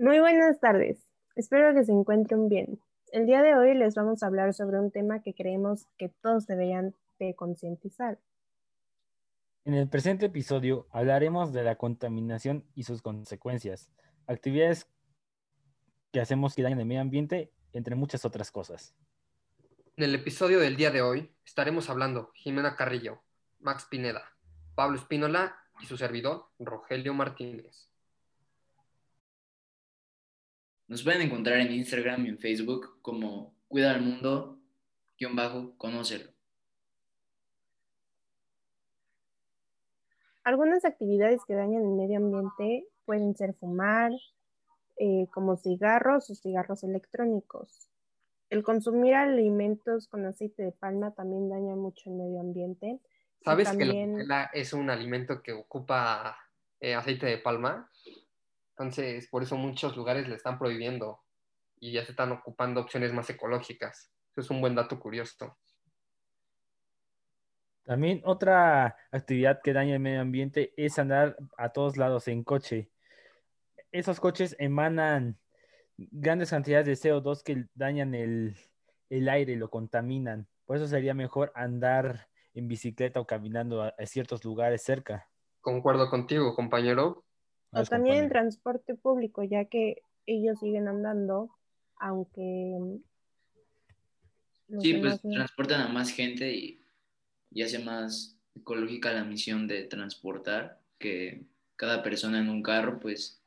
Muy buenas tardes. Espero que se encuentren bien. El día de hoy les vamos a hablar sobre un tema que creemos que todos deberían de concientizar. En el presente episodio hablaremos de la contaminación y sus consecuencias, actividades que hacemos que dañan el medio ambiente, entre muchas otras cosas. En el episodio del día de hoy estaremos hablando Jimena Carrillo, Max Pineda, Pablo Espínola y su servidor Rogelio Martínez. Nos pueden encontrar en Instagram y en Facebook como Cuida al Mundo, guion bajo, conócelo. Algunas actividades que dañan el medio ambiente pueden ser fumar, eh, como cigarros o cigarros electrónicos. El consumir alimentos con aceite de palma también daña mucho el medio ambiente. ¿Sabes que la es un alimento que ocupa eh, aceite de palma? Entonces, por eso muchos lugares le están prohibiendo y ya se están ocupando opciones más ecológicas. Eso es un buen dato curioso. También otra actividad que daña el medio ambiente es andar a todos lados en coche. Esos coches emanan grandes cantidades de CO2 que dañan el, el aire, lo contaminan. Por eso sería mejor andar en bicicleta o caminando a ciertos lugares cerca. Concuerdo contigo, compañero. O también en transporte público, ya que ellos siguen andando, aunque... Sí, pues transportan a más gente y, y hace más ecológica la misión de transportar, que cada persona en un carro, pues,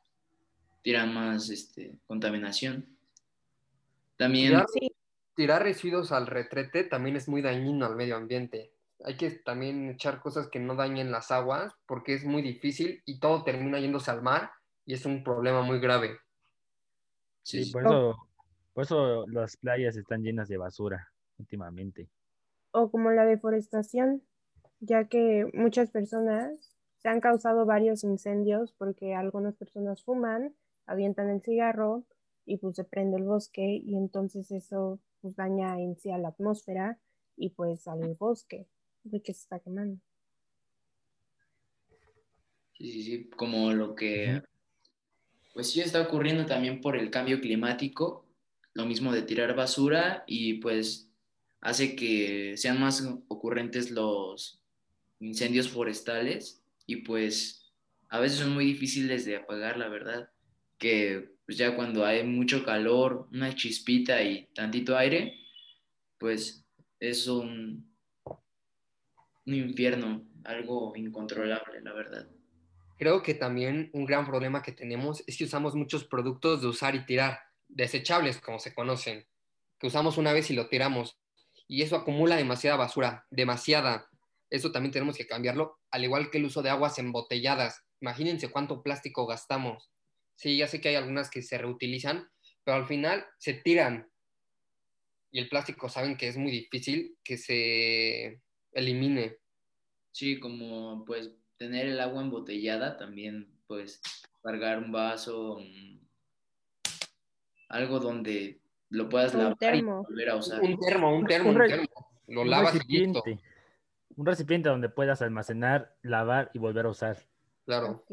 tira más este, contaminación. También... Tirar, tirar residuos al retrete también es muy dañino al medio ambiente hay que también echar cosas que no dañen las aguas porque es muy difícil y todo termina yéndose al mar y es un problema muy grave. Sí, por, eso, por eso las playas están llenas de basura últimamente. O como la deforestación, ya que muchas personas se han causado varios incendios porque algunas personas fuman, avientan el cigarro y pues se prende el bosque y entonces eso pues daña en sí a la atmósfera y pues al bosque de que se está quemando. Sí, sí, sí, como lo que, pues sí está ocurriendo también por el cambio climático, lo mismo de tirar basura y pues hace que sean más ocurrentes los incendios forestales y pues a veces son muy difíciles de apagar, la verdad, que pues ya cuando hay mucho calor, una chispita y tantito aire, pues es un, un infierno, algo incontrolable, la verdad. Creo que también un gran problema que tenemos es que usamos muchos productos de usar y tirar, desechables como se conocen, que usamos una vez y lo tiramos. Y eso acumula demasiada basura, demasiada. Eso también tenemos que cambiarlo, al igual que el uso de aguas embotelladas. Imagínense cuánto plástico gastamos. Sí, ya sé que hay algunas que se reutilizan, pero al final se tiran. Y el plástico saben que es muy difícil que se elimine. Sí, como pues tener el agua embotellada también, pues cargar un vaso, algo donde lo puedas lavar y volver a usar. Un termo, un termo, un, termo. Lo lavas recipiente, Un recipiente donde puedas almacenar, lavar y volver a usar. Claro.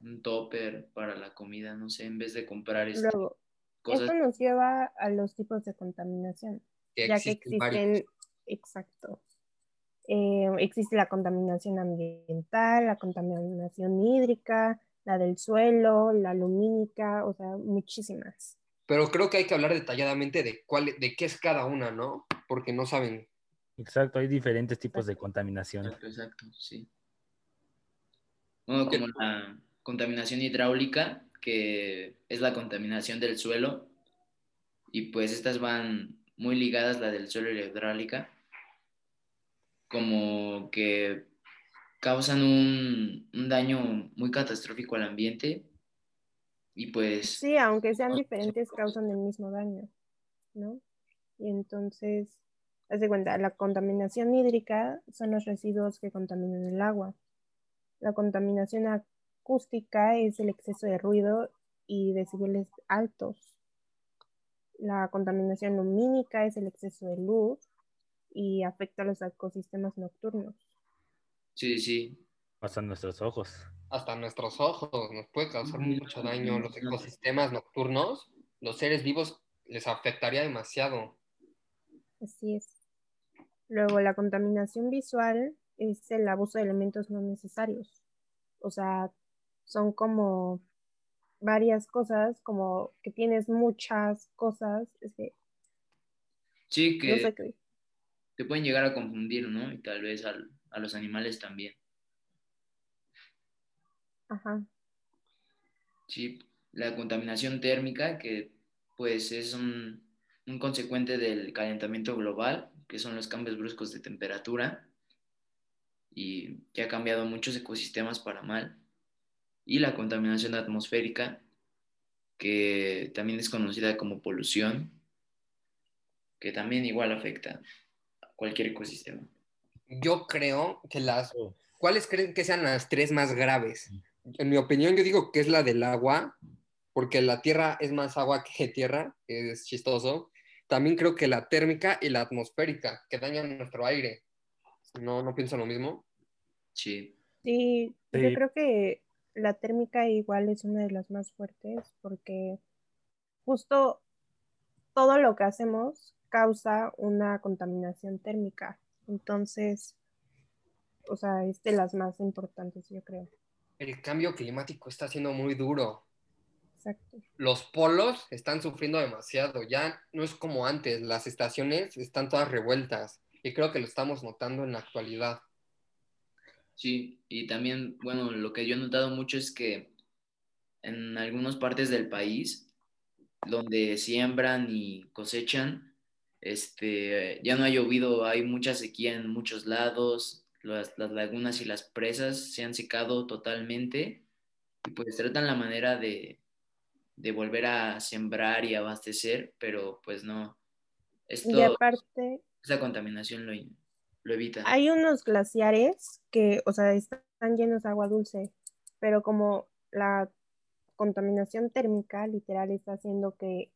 Un topper para la comida, no sé, en vez de comprar esto. Esto nos lleva a los tipos de contaminación, ya que existen, exacto, eh, existe la contaminación ambiental, la contaminación hídrica, la del suelo, la lumínica, o sea, muchísimas. Pero creo que hay que hablar detalladamente de cuál, de qué es cada una, ¿no? Porque no saben. Exacto, hay diferentes tipos de contaminación. Exacto, sí. como la contaminación hidráulica, que es la contaminación del suelo, y pues estas van muy ligadas, la del suelo y la hidráulica, como que causan un, daño muy catastrófico al ambiente y pues... Sí, aunque sean diferentes, causan el mismo daño, ¿no? Y entonces, haz de cuenta, la contaminación hídrica son los residuos que contaminan el agua. La contaminación acústica es el exceso de ruido y decibeles altos. La contaminación lumínica es el exceso de luz y afecta a los ecosistemas nocturnos. Sí, sí. Pasan nuestros ojos. hasta nuestros ojos, nos puede causar mucho daño. Los ecosistemas nocturnos, los seres vivos les afectaría demasiado. Así es. Luego, la contaminación visual es el abuso de elementos no necesarios. O sea, son como varias cosas, como que tienes muchas cosas. Es que, Sí, no sé que qué. Te pueden llegar a confundir, ¿no? Y tal vez al- a los animales también. Ajá. Sí, la contaminación térmica, que pues es un, un consecuente del calentamiento global, que son los cambios bruscos de temperatura, y que ha cambiado muchos ecosistemas para mal. Y la contaminación atmosférica, que también es conocida como polución, que también igual afecta cualquier ecosistema. Yo creo que las... ¿Cuáles creen que sean las tres más graves? En mi opinión, yo digo que es la del agua, porque la tierra es más agua que tierra, es chistoso. También creo que la térmica y la atmosférica, que dañan nuestro aire. ¿No, no piensan lo mismo? Sí, Sí, yo creo que la térmica igual es una de las más fuertes porque justo todo lo que hacemos causa una contaminación térmica. Entonces, o sea, es de las más importantes, yo creo. El cambio climático está siendo muy duro. Exacto. Los polos están sufriendo demasiado. Ya no es como antes. Las estaciones están todas revueltas. Y creo que lo estamos notando en la actualidad. Sí, y también, bueno, lo que yo he notado mucho es que en algunas partes del país, donde siembran y cosechan, este, ya no ha llovido, hay mucha sequía en muchos lados, las, las lagunas y las presas se han secado totalmente y pues tratan la manera de, de volver a sembrar y abastecer, pero pues no, esto, Y aparte, esa contaminación lo, lo evita. hay unos glaciares que, o sea, están llenos de agua dulce, pero como la contaminación térmica literal está haciendo que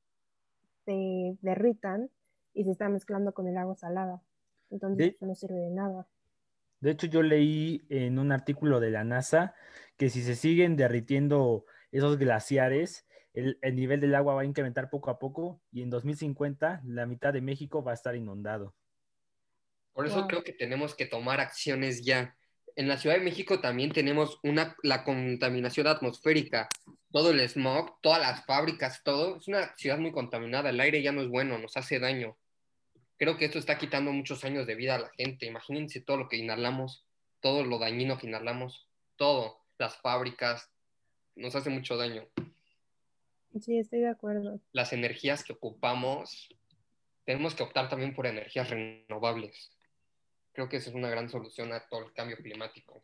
se derritan y se está mezclando con el agua salada. Entonces De- no sirve de nada. De hecho, yo leí en un artículo de la NASA que si se siguen derritiendo esos glaciares, el, el nivel del agua va a incrementar poco a poco y en 2050 la mitad de México va a estar inundado. Por eso Wow. creo que tenemos que tomar acciones ya. En la Ciudad de México también tenemos una, la contaminación atmosférica, todo el smog, todas las fábricas, todo. Es una ciudad muy contaminada, el aire ya no es bueno, nos hace daño. Creo que esto está quitando muchos años de vida a la gente. Imagínense todo lo que inhalamos, todo lo dañino que inhalamos, todo, las fábricas, nos hace mucho daño. Sí, estoy de acuerdo. Las energías que ocupamos, tenemos que optar también por energías renovables. Creo que esa es una gran solución a todo el cambio climático.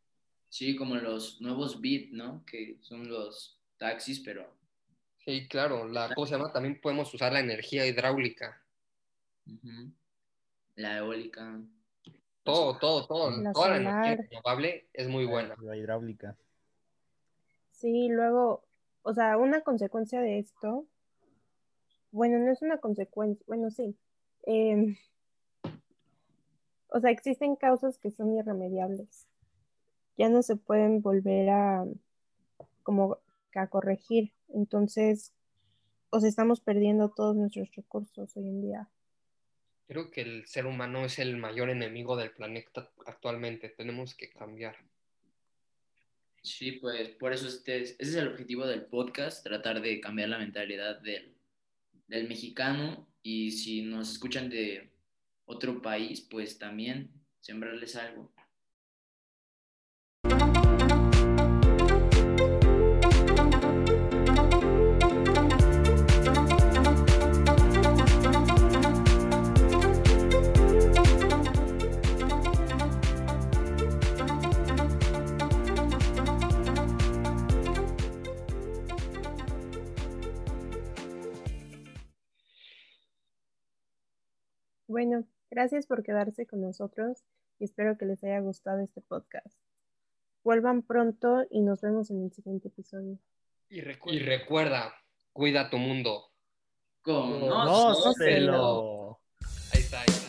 Sí, como los nuevos Bit, ¿no? Que son los taxis, pero Sí, claro, la, ¿cómo se llama? También podemos usar la energía hidráulica. ujú, la eólica. Todo, todo, todo. La Toda la solar. energía renovable es muy buena. La hidráulica. Sí, luego, o sea, una consecuencia de esto, bueno, no es una consecuencia, bueno, sí. em, o sea, existen causas que son irremediables. Ya no se pueden volver a, como, a corregir. Entonces, o sea, estamos perdiendo todos nuestros recursos hoy en día. Creo que el ser humano es el mayor enemigo del planeta actualmente. Tenemos que cambiar. Sí, pues por eso este es- ese es el objetivo del podcast, tratar de cambiar la mentalidad del, del mexicano y si nos escuchan de otro país, pues también sembrarles algo. Bueno, gracias por quedarse con nosotros y espero que les haya gustado este podcast. Vuelvan pronto y nos vemos en el siguiente episodio. Y recuerda, y recuerda cuida tu mundo. Conócelo. ¡Conócelo! Ahí está. ahí está.